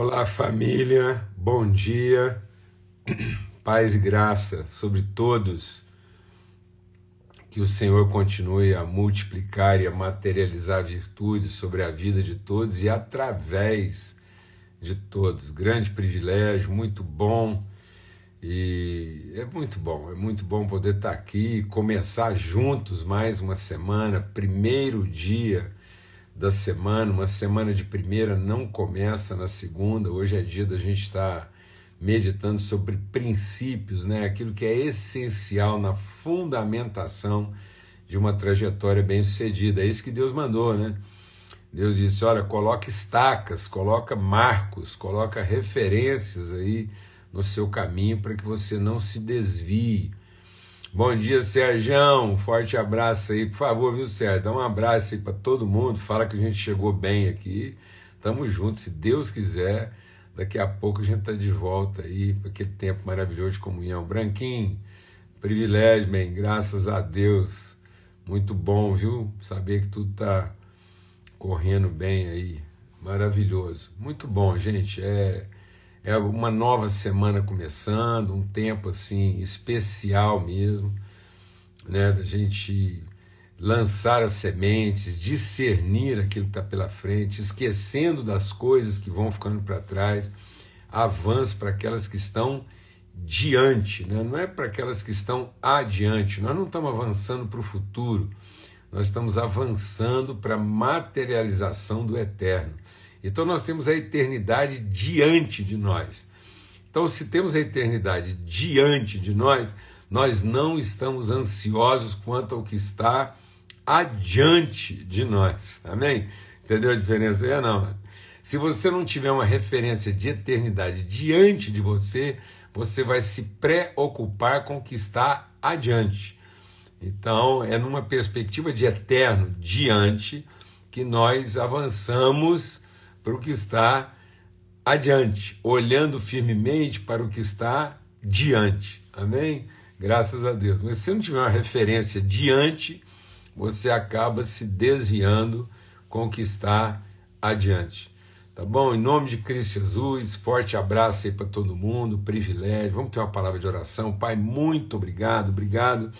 Olá, família, bom dia, paz e graça sobre todos. Que o Senhor continue a multiplicar e a materializar virtudes sobre a vida de todos e através de todos. Grande privilégio, muito bom. E é muito bom, é muito bom poder estar aqui e começar juntos mais uma semana, primeiro dia da semana, uma semana de primeira não começa na segunda, hoje é dia da gente estar meditando sobre princípios, né? aquilo que é essencial na fundamentação de uma trajetória bem-sucedida. É isso que Deus mandou, né? Deus disse: olha, coloca estacas, coloca marcos, coloca referências aí no seu caminho para que você não se desvie. Bom dia, Serjão. Forte abraço aí, por favor, viu, Sérgio? Dá um abraço aí para todo mundo. Fala que a gente chegou bem aqui. Tamo junto, se Deus quiser. Daqui a pouco a gente tá de volta aí para aquele tempo maravilhoso de comunhão. Branquinho, privilégio, bem, graças a Deus. Muito bom, viu? Saber que tudo tá correndo bem aí. Maravilhoso. Muito bom, gente. É é uma nova semana começando, um tempo assim especial mesmo, né, da gente lançar as sementes, discernir aquilo que está pela frente, esquecendo das coisas que vão ficando para trás, avanço para aquelas que estão diante, né? não é para aquelas que estão adiante. Nós não estamos avançando para o futuro, nós estamos avançando para a materialização do eterno. Então nós temos a eternidade diante de nós. Então, se temos a eternidade diante de nós, nós não estamos ansiosos quanto ao que está adiante de nós. Amém? Entendeu a diferença? É não. Se você não tiver uma referência de eternidade diante de você, você vai se preocupar com o que está adiante. Então, é numa perspectiva de eterno diante que nós avançamos para o que está adiante, olhando firmemente para o que está diante. Amém? Graças a Deus. Mas se não tiver uma referência diante, você acaba se desviando com o que está adiante. Tá bom? Em nome de Cristo Jesus, forte abraço aí para todo mundo, privilégio. Vamos ter uma palavra de oração. Pai, muito obrigado, obrigado,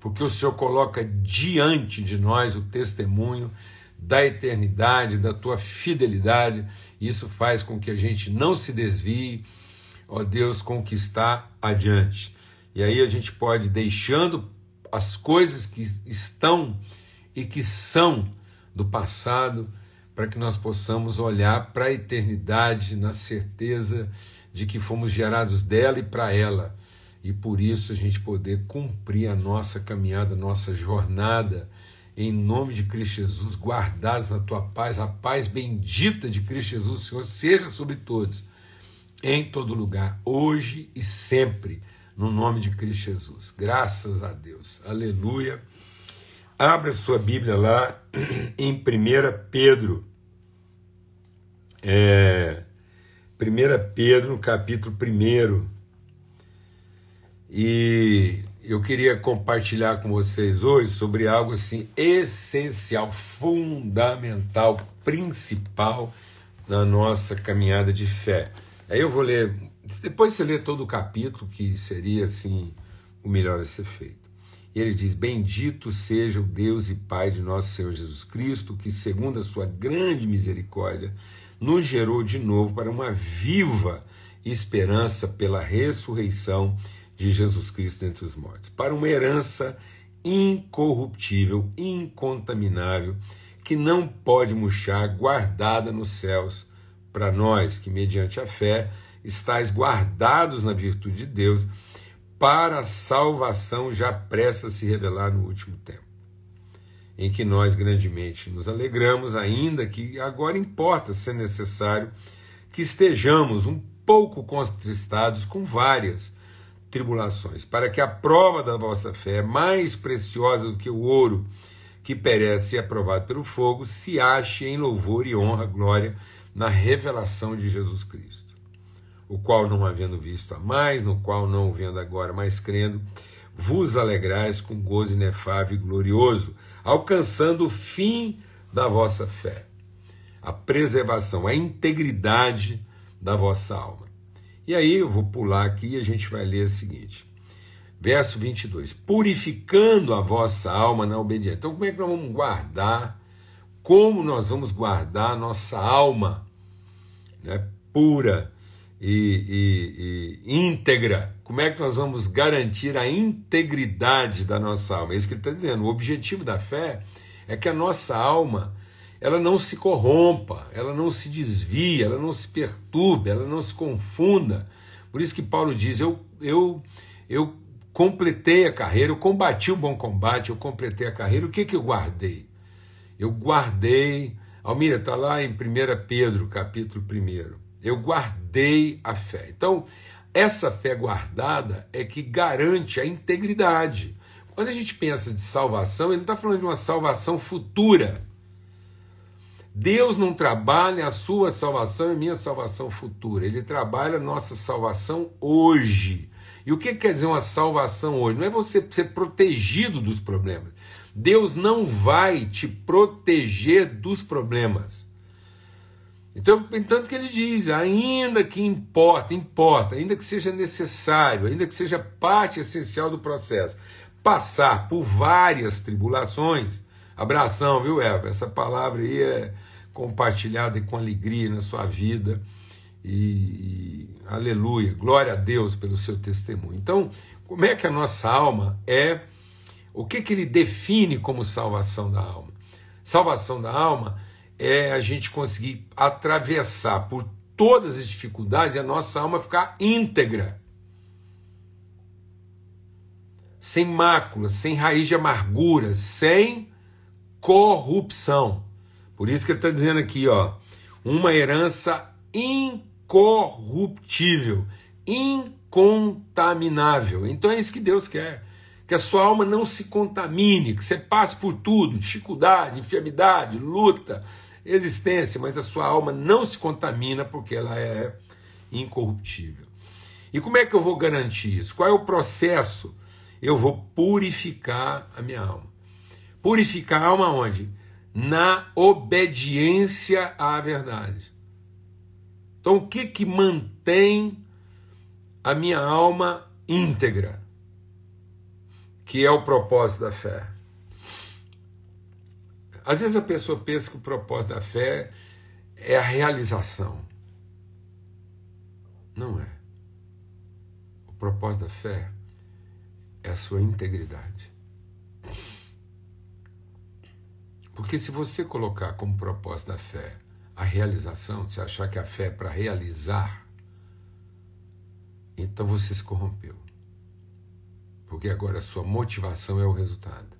porque o Senhor coloca diante de nós o testemunho da eternidade, da tua fidelidade. Isso faz com que a gente não se desvie, ó Deus, conquistar adiante. E aí a gente pode, deixando as coisas que estão e que são do passado, para que nós possamos olhar para a eternidade na certeza de que fomos gerados dela e para ela. E por isso a gente poder cumprir a nossa caminhada, a nossa jornada em nome de Cristo Jesus, guardados na tua paz, a paz bendita de Cristo Jesus, Senhor, seja sobre todos, em todo lugar, hoje e sempre, no nome de Cristo Jesus. Graças a Deus. Aleluia. Abra sua Bíblia lá em 1 Pedro. É, 1 Pedro, no capítulo 1. E eu queria compartilhar com vocês hoje sobre algo assim essencial, fundamental, principal na nossa caminhada de fé. Aí eu vou ler, depois você lê todo o capítulo, que seria assim o melhor a ser feito. E ele diz: Bendito seja o Deus e Pai de nosso Senhor Jesus Cristo, que, segundo a sua grande misericórdia, nos gerou de novo para uma viva esperança pela ressurreição de Jesus Cristo entre os mortos, para uma herança incorruptível, incontaminável, que não pode murchar, guardada nos céus, para nós que, mediante a fé, estáis guardados na virtude de Deus, para a salvação já presta a se revelar no último tempo, em que nós grandemente nos alegramos, ainda que agora importa, se necessário, que estejamos um pouco contristados com várias tribulações, para que a prova da vossa fé, mais preciosa do que o ouro que perece e é provado pelo fogo, se ache em louvor e honra, glória na revelação de Jesus Cristo, o qual não havendo visto a mais, no qual não vendo agora, mas crendo, vos alegrais com gozo inefável e glorioso, alcançando o fim da vossa fé, a preservação, a integridade da vossa alma. E aí eu vou pular aqui e a gente vai ler o seguinte. Verso 22. Purificando a vossa alma na obediência. Então, como é que nós vamos guardar? Como nós vamos guardar a nossa alma né, pura e, e, e íntegra? Como é que nós vamos garantir a integridade da nossa alma? É isso que ele está dizendo. O objetivo da fé é que a nossa alma ela não se corrompa, ela não se desvie, ela não se perturbe, ela não se confunda. Por isso que Paulo diz: eu, eu, eu completei a carreira, eu combati o bom combate, eu completei a carreira. O que, que eu guardei? Eu guardei. Almira, está lá em 1 Pedro, capítulo 1. Eu guardei a fé. Então, essa fé guardada é que garante a integridade. Quando a gente pensa de salvação, ele não está falando de uma salvação futura. Deus não trabalha a sua salvação e minha salvação futura. Ele trabalha a nossa salvação hoje. E o que quer dizer uma salvação hoje? Não é você ser protegido dos problemas. Deus não vai te proteger dos problemas. Então, entanto que ele diz, ainda que importa, importa, ainda que seja necessário, ainda que seja parte essencial do processo, passar por várias tribulações, abração, viu, Eva? Essa palavra aí é compartilhada com alegria na sua vida. E, e, aleluia, glória a Deus pelo seu testemunho. Então, como é que a nossa alma é, o que, que ele define como salvação da alma? Salvação da alma é a gente conseguir atravessar por todas as dificuldades e a nossa alma ficar íntegra. Sem mácula, sem raiz de amargura, sem corrupção. Por isso que ele está dizendo aqui, ó, uma herança incorruptível, incontaminável. Então é isso que Deus quer. Que a sua alma não se contamine, que você passe por tudo, dificuldade, enfermidade, luta, existência, mas a sua alma não se contamina porque ela é incorruptível. E como é que eu vou garantir isso? Qual é o processo? Eu vou purificar a minha alma. Purificar a alma onde? Na obediência à verdade. Então, o que que mantém a minha alma íntegra? Que é o propósito da fé. Às vezes a pessoa pensa que o propósito da fé é a realização. Não é. O propósito da fé é a sua integridade. Porque se você colocar como propósito da fé a realização, se achar que a fé é para realizar, então você se corrompeu. Porque agora a sua motivação é o resultado.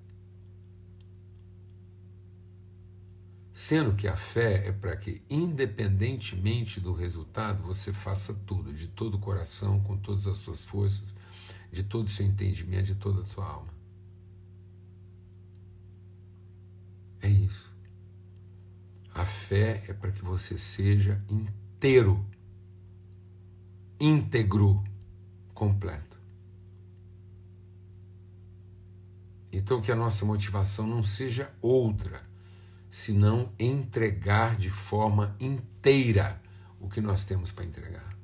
Sendo que a fé é para que, independentemente do resultado, você faça tudo, de todo o coração, com todas as suas forças, de todo o seu entendimento, de toda a sua alma. É isso. A fé é para que você seja inteiro, íntegro, completo. Então, que a nossa motivação não seja outra senão entregar de forma inteira o que nós temos para entregar.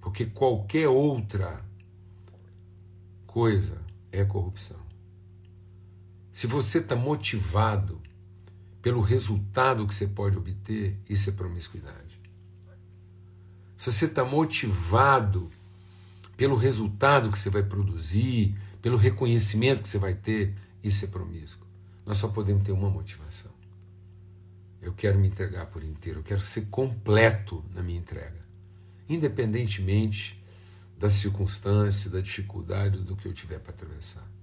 Porque qualquer outra coisa é corrupção. Se você está motivado pelo resultado que você pode obter, isso é promiscuidade. Se você está motivado pelo resultado que você vai produzir, pelo reconhecimento que você vai ter, isso é promíscuo. Nós só podemos ter uma motivação. Eu quero me entregar por inteiro, eu quero ser completo na minha entrega, independentemente da circunstância, da dificuldade, do que eu tiver para atravessar.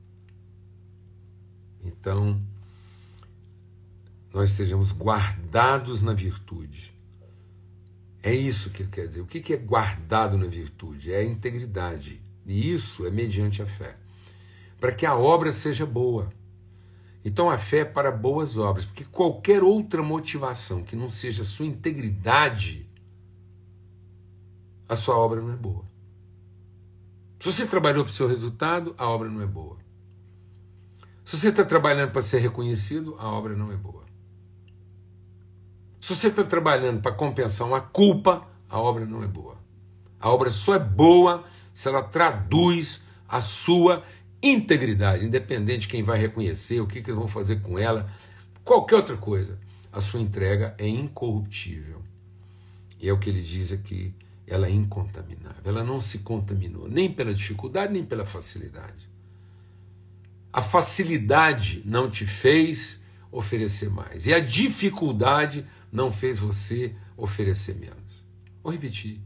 Então, nós sejamos guardados na virtude. É isso que ele quer dizer. O que é guardado na virtude? É a integridade. E isso é mediante a fé. Para que a obra seja boa. Então a fé é para boas obras, porque qualquer outra motivação que não seja a sua integridade, a sua obra não é boa. Se você trabalhou para o seu resultado, a obra não é boa. Se você está trabalhando para ser reconhecido, a obra não é boa. Se você está trabalhando para compensar uma culpa, a obra não é boa. A obra só é boa se ela traduz a sua integridade, independente de quem vai reconhecer, o que, que eles vão fazer com ela, qualquer outra coisa. A sua entrega é incorruptível. E é o que ele diz aqui, ela é incontaminável. Ela não se contaminou, nem pela dificuldade, nem pela facilidade. A facilidade não te fez oferecer mais. E a dificuldade não fez você oferecer menos. Vou repetir.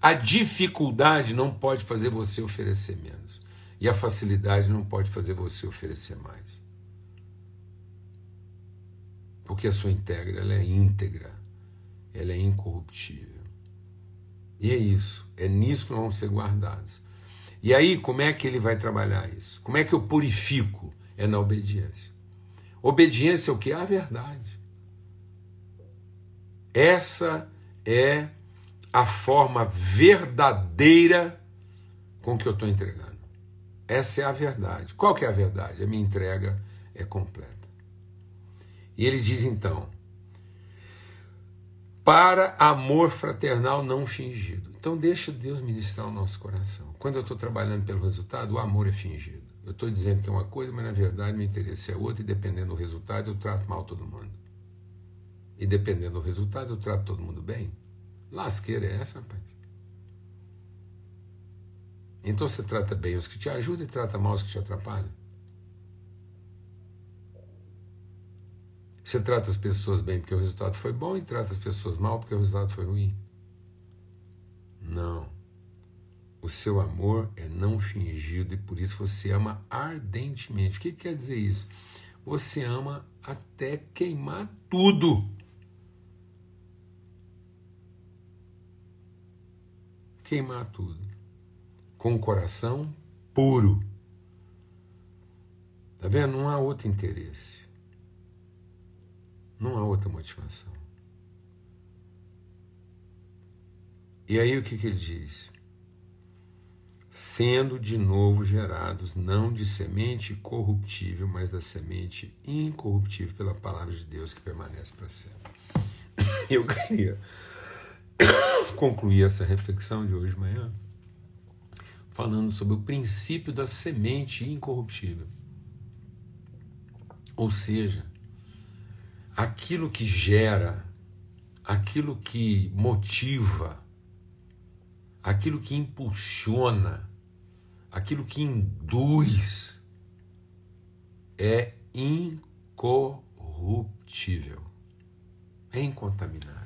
A dificuldade não pode fazer você oferecer menos. E a facilidade não pode fazer você oferecer mais. Porque a sua íntegra ela é íntegra, ela é incorruptível. E é isso, é nisso que nós vamos ser guardados. E aí, como é que ele vai trabalhar isso? Como é que eu purifico? É na obediência. Obediência é o que? A verdade. Essa é a forma verdadeira com que eu estou entregando. Essa é a verdade. Qual que é a verdade? A minha entrega é completa. E ele diz então: para amor fraternal não fingido. Então deixa Deus ministrar o nosso coração. Quando eu estou trabalhando pelo resultado, o amor é fingido. Eu estou dizendo que é uma coisa, mas na verdade meu interesse é outro, e dependendo do resultado, eu trato mal todo mundo. E dependendo do resultado, eu trato todo mundo bem. Lasqueira é essa, rapaz? Então você trata bem os que te ajudam e trata mal os que te atrapalham. Você trata as pessoas bem porque o resultado foi bom e trata as pessoas mal porque o resultado foi ruim. Não. O seu amor é não fingido e por isso você ama ardentemente. O que quer dizer isso? Você ama até queimar tudo. Queimar tudo. Com o coração puro. Tá vendo? Não há outro interesse. Não há outra motivação. E aí o que, que ele diz? sendo de novo gerados não de semente corruptível, mas da semente incorruptível pela palavra de Deus que permanece para sempre. Eu queria concluir essa reflexão de hoje de manhã falando sobre o princípio da semente incorruptível. Ou seja, aquilo que gera, aquilo que motiva, aquilo que impulsiona, aquilo que induz é incorruptível, é incontaminável.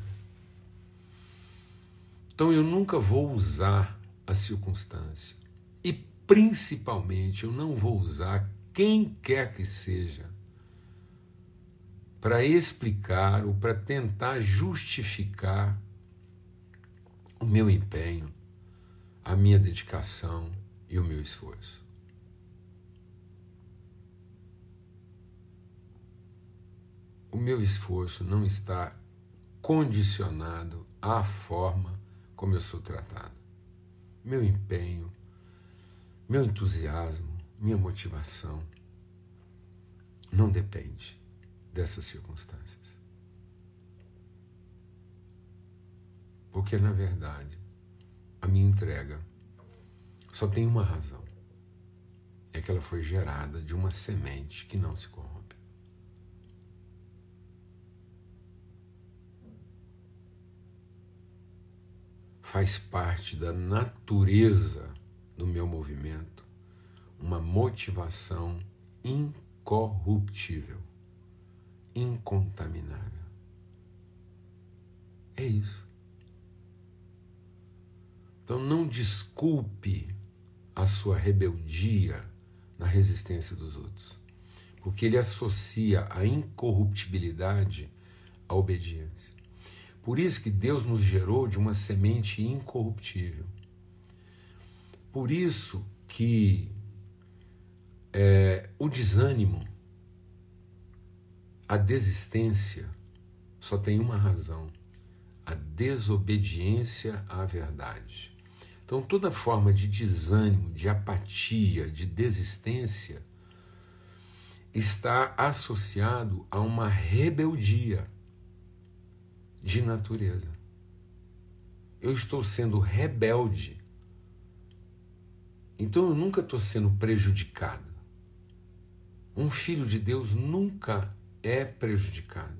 Então eu nunca vou usar a circunstância e principalmente eu não vou usar quem quer que seja para explicar ou para tentar justificar o meu empenho, a minha dedicação e o meu esforço. O meu esforço não está condicionado à forma como eu sou tratado. Meu empenho, meu entusiasmo, minha motivação não depende dessas circunstâncias. Porque, na verdade, a minha entrega só tem uma razão: é que ela foi gerada de uma semente que não se corrompe. Faz parte da natureza do meu movimento uma motivação incorruptível, incontaminável. É isso. Então não desculpe a sua rebeldia na resistência dos outros, porque ele associa a incorruptibilidade à obediência. Por isso que Deus nos gerou de uma semente incorruptível. Por isso que é, o desânimo, a desistência, só tem uma razão: a desobediência à verdade. Então, toda forma de desânimo, de apatia, de desistência está associado a uma rebeldia de natureza. eu estou sendo rebelde. Então eu nunca estou sendo prejudicado. Um filho de Deus nunca é prejudicado.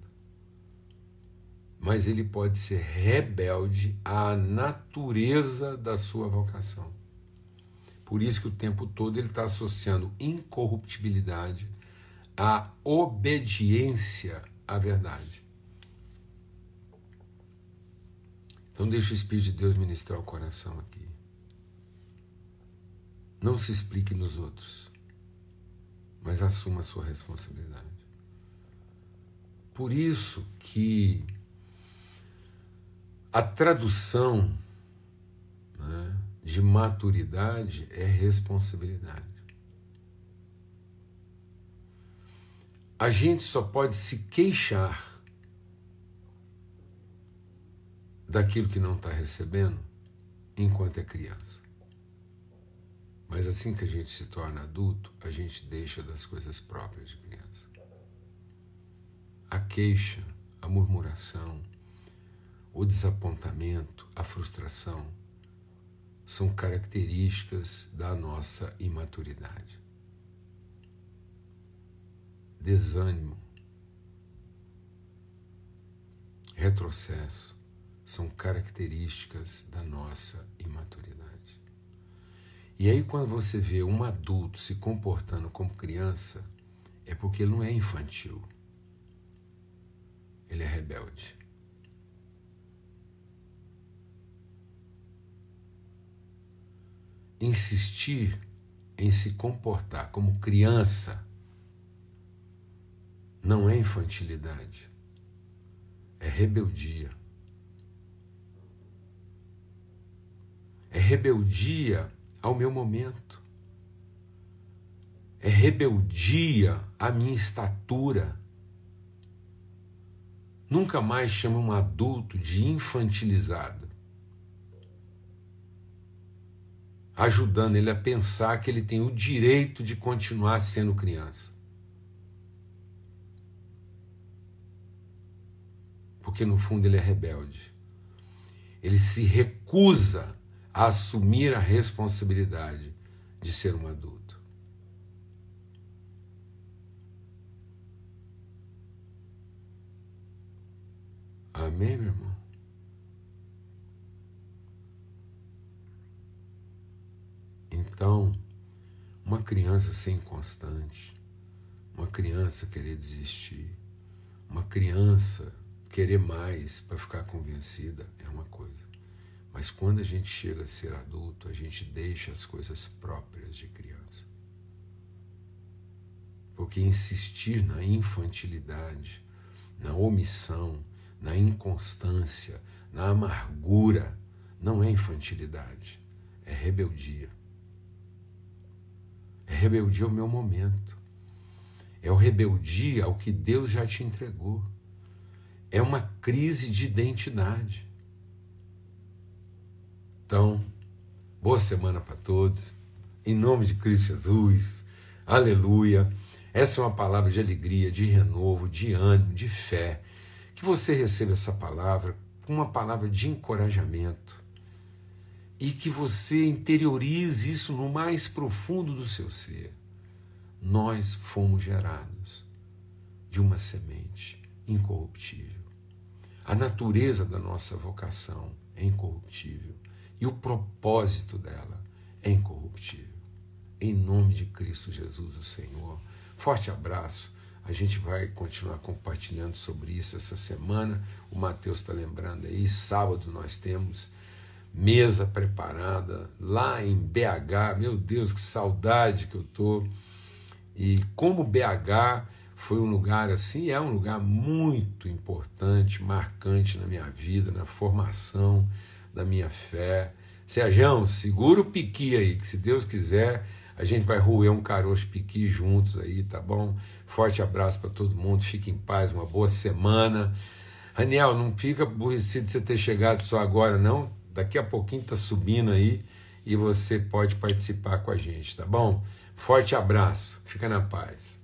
Mas ele pode ser rebelde à natureza da sua vocação. Por isso que o tempo todo ele está associando incorruptibilidade à obediência à verdade. Então deixa o Espírito de Deus ministrar o coração aqui. Não se explique nos outros, mas assuma a sua responsabilidade. Por isso que a tradução né, de maturidade é responsabilidade. A gente só pode se queixar daquilo que não está recebendo enquanto é criança. Mas assim que a gente se torna adulto, a gente deixa das coisas próprias de criança. A queixa, a murmuração, o desapontamento, a frustração são características da nossa imaturidade. Desânimo, retrocesso são características da nossa imaturidade. E aí, quando você vê um adulto se comportando como criança, é porque ele não é infantil, ele é rebelde. insistir em se comportar como criança não é infantilidade, é rebeldia. É rebeldia ao meu momento. É rebeldia à minha estatura. Nunca mais chamo um adulto de infantilizado. ajudando ele a pensar que ele tem o direito de continuar sendo criança. Porque no fundo ele é rebelde. Ele se recusa a assumir a responsabilidade de ser um adulto. Amém, meu irmão? Então, uma criança ser inconstante, uma criança querer desistir, uma criança querer mais para ficar convencida é uma coisa. Mas quando a gente chega a ser adulto, a gente deixa as coisas próprias de criança. Porque insistir na infantilidade, na omissão, na inconstância, na amargura, não é infantilidade, é rebeldia. É rebeldia ao meu momento. É o rebeldia ao que Deus já te entregou. É uma crise de identidade. Então, boa semana para todos. Em nome de Cristo Jesus. Aleluia. Essa é uma palavra de alegria, de renovo, de ânimo, de fé. Que você receba essa palavra com uma palavra de encorajamento e que você interiorize isso no mais profundo do seu ser. Nós fomos gerados de uma semente incorruptível. A natureza da nossa vocação é incorruptível e o propósito dela é incorruptível. Em nome de Cristo Jesus, o Senhor. Forte abraço. A gente vai continuar compartilhando sobre isso essa semana. O Mateus está lembrando aí. Sábado nós temos mesa preparada lá em BH. Meu Deus, que saudade que eu tô. E como BH foi um lugar assim, é um lugar muito importante, marcante na minha vida, na formação da minha fé. Sérgio, segura o piqui aí, que se Deus quiser, a gente vai roer um caroço piqui juntos aí, tá bom? Forte abraço para todo mundo, fique em paz, uma boa semana. Raniel, não fica aborrecido de você ter chegado só agora, não. Daqui a pouquinho está subindo aí e você pode participar com a gente, tá bom? Forte abraço, fica na paz.